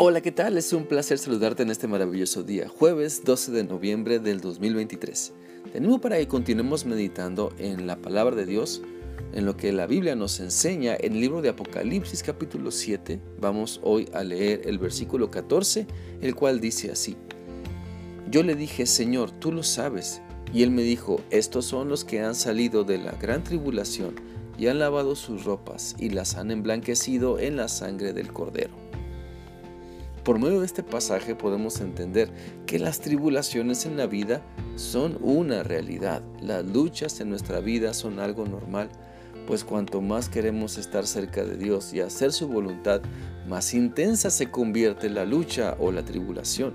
Hola, ¿qué tal? Es un placer saludarte en este maravilloso día, jueves 12 de noviembre del 2023. Tenemos para que continuemos meditando en la palabra de Dios, en lo que la Biblia nos enseña en el libro de Apocalipsis capítulo 7. Vamos hoy a leer el versículo 14, el cual dice así. Yo le dije, Señor, tú lo sabes. Y él me dijo, estos son los que han salido de la gran tribulación y han lavado sus ropas y las han emblanquecido en la sangre del cordero. Por medio de este pasaje podemos entender que las tribulaciones en la vida son una realidad. Las luchas en nuestra vida son algo normal, pues cuanto más queremos estar cerca de Dios y hacer su voluntad, más intensa se convierte la lucha o la tribulación.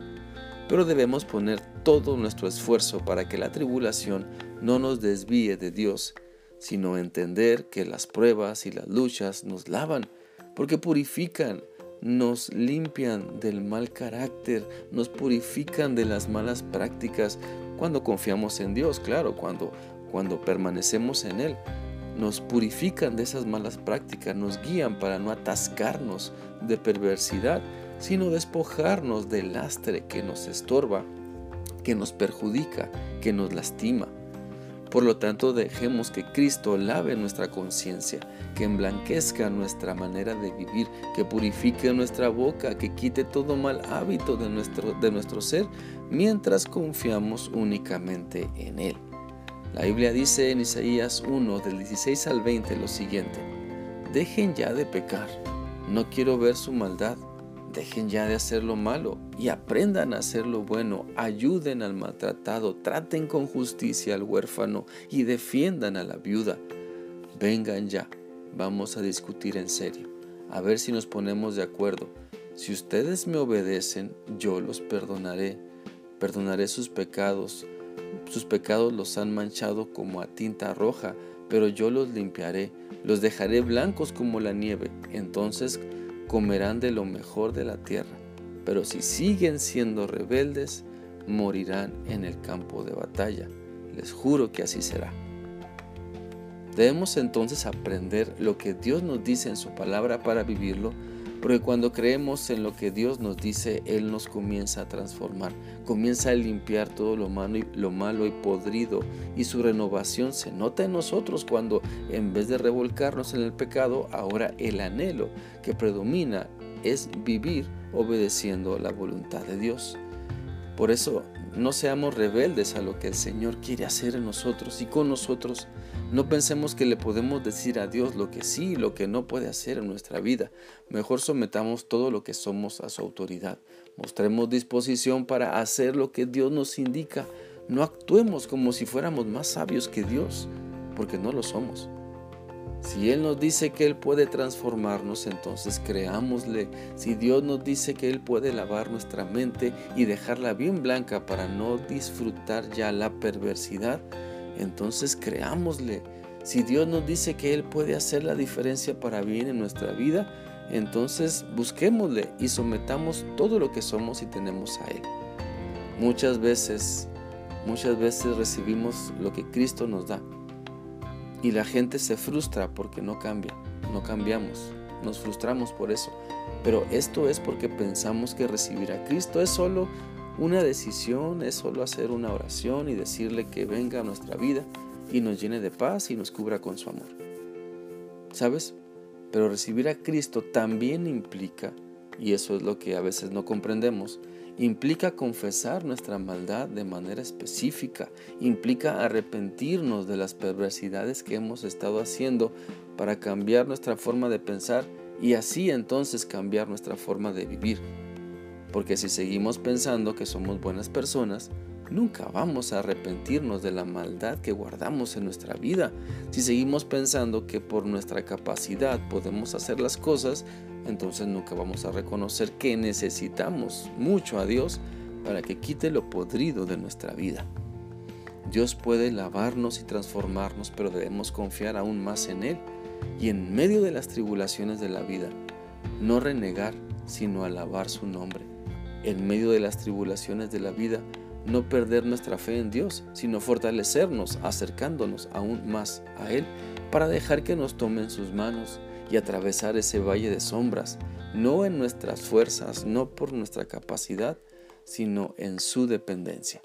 Pero debemos poner todo nuestro esfuerzo para que la tribulación no nos desvíe de Dios, sino entender que las pruebas y las luchas nos lavan, porque purifican, nos limpian del mal carácter, nos purifican de las malas prácticas cuando confiamos en Dios, claro, cuando, cuando permanecemos en Él. Nos purifican de esas malas prácticas, nos guían para no atascarnos de perversidad, sino despojarnos del lastre que nos estorba, que nos perjudica, que nos lastima. Por lo tanto, dejemos que Cristo lave nuestra conciencia, que emblanquezca nuestra manera de vivir, que purifique nuestra boca, que quite todo mal hábito de nuestro, de nuestro ser, mientras confiamos únicamente en Él. La Biblia dice en Isaías 1, del 16 al 20, lo siguiente, dejen ya de pecar, no quiero ver su maldad Dejen ya de hacer lo malo y aprendan a hacer lo bueno. Ayuden al maltratado, traten con justicia al huérfano y defiendan a la viuda. Vengan ya, vamos a discutir en serio, a ver si nos ponemos de acuerdo. Si ustedes me obedecen, yo los perdonaré. Perdonaré sus pecados. Sus pecados los han manchado como a tinta roja, pero yo los limpiaré. Los dejaré blancos como la nieve. Entonces comerán de lo mejor de la tierra, pero si siguen siendo rebeldes, morirán en el campo de batalla. Les juro que así será. Debemos entonces aprender lo que Dios nos dice en su palabra para vivirlo porque cuando creemos en lo que Dios nos dice, Él nos comienza a transformar, comienza a limpiar todo lo malo, y, lo malo y podrido y su renovación se nota en nosotros cuando en vez de revolcarnos en el pecado, ahora el anhelo que predomina es vivir obedeciendo la voluntad de Dios. Por eso no seamos rebeldes a lo que el Señor quiere hacer en nosotros y con nosotros. No pensemos que le podemos decir a Dios lo que sí y lo que no puede hacer en nuestra vida. Mejor sometamos todo lo que somos a su autoridad. Mostremos disposición para hacer lo que Dios nos indica. No actuemos como si fuéramos más sabios que Dios, porque no lo somos. Si Él nos dice que Él puede transformarnos, entonces creámosle. Si Dios nos dice que Él puede lavar nuestra mente y dejarla bien blanca para no disfrutar ya la perversidad, entonces creámosle. Si Dios nos dice que Él puede hacer la diferencia para bien en nuestra vida, entonces busquémosle y sometamos todo lo que somos y tenemos a Él. Muchas veces, muchas veces recibimos lo que Cristo nos da y la gente se frustra porque no cambia, no cambiamos, nos frustramos por eso. Pero esto es porque pensamos que recibir a Cristo es solo una decisión, es solo hacer una oración y decirle que venga a nuestra vida y nos llene de paz y nos cubra con su amor. ¿Sabes? Pero recibir a Cristo también implica, y eso es lo que a veces no comprendemos, implica confesar nuestra maldad de manera específica, implica arrepentirnos de las perversidades que hemos estado haciendo para cambiar nuestra forma de pensar y así entonces cambiar nuestra forma de vivir. Porque si seguimos pensando que somos buenas personas, nunca vamos a arrepentirnos de la maldad que guardamos en nuestra vida. Si seguimos pensando que por nuestra capacidad podemos hacer las cosas, entonces nunca vamos a reconocer que necesitamos mucho a Dios para que quite lo podrido de nuestra vida. Dios puede lavarnos y transformarnos, pero debemos confiar aún más en Él y en medio de las tribulaciones de la vida, no renegar, sino alabar su nombre. En medio de las tribulaciones de la vida, no perder nuestra fe en Dios, sino fortalecernos, acercándonos aún más a Él para dejar que nos tomen sus manos y atravesar ese valle de sombras, no en nuestras fuerzas, no por nuestra capacidad, sino en su dependencia.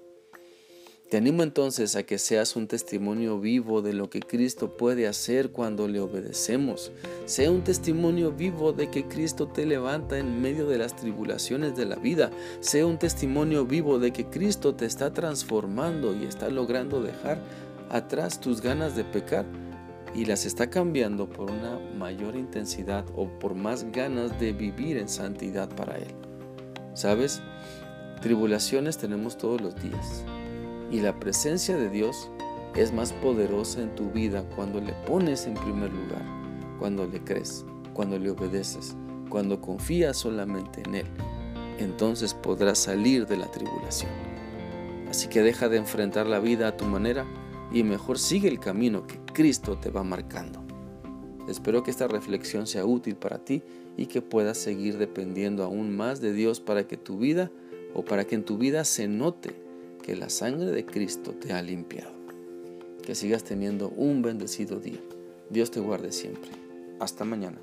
Te animo entonces a que seas un testimonio vivo de lo que Cristo puede hacer cuando le obedecemos. Sea un testimonio vivo de que Cristo te levanta en medio de las tribulaciones de la vida. Sea un testimonio vivo de que Cristo te está transformando y está logrando dejar atrás tus ganas de pecar y las está cambiando por una mayor intensidad o por más ganas de vivir en santidad para Él. ¿Sabes? Tribulaciones tenemos todos los días y la presencia de Dios es más poderosa en tu vida cuando le pones en primer lugar, cuando le crees, cuando le obedeces, cuando confías solamente en Él. Entonces podrás salir de la tribulación. Así que deja de enfrentar la vida a tu manera y mejor sigue el camino que Cristo te va marcando. Espero que esta reflexión sea útil para ti y que puedas seguir dependiendo aún más de Dios para que tu vida o para que en tu vida se note que la sangre de Cristo te ha limpiado. Que sigas teniendo un bendecido día. Dios te guarde siempre. Hasta mañana.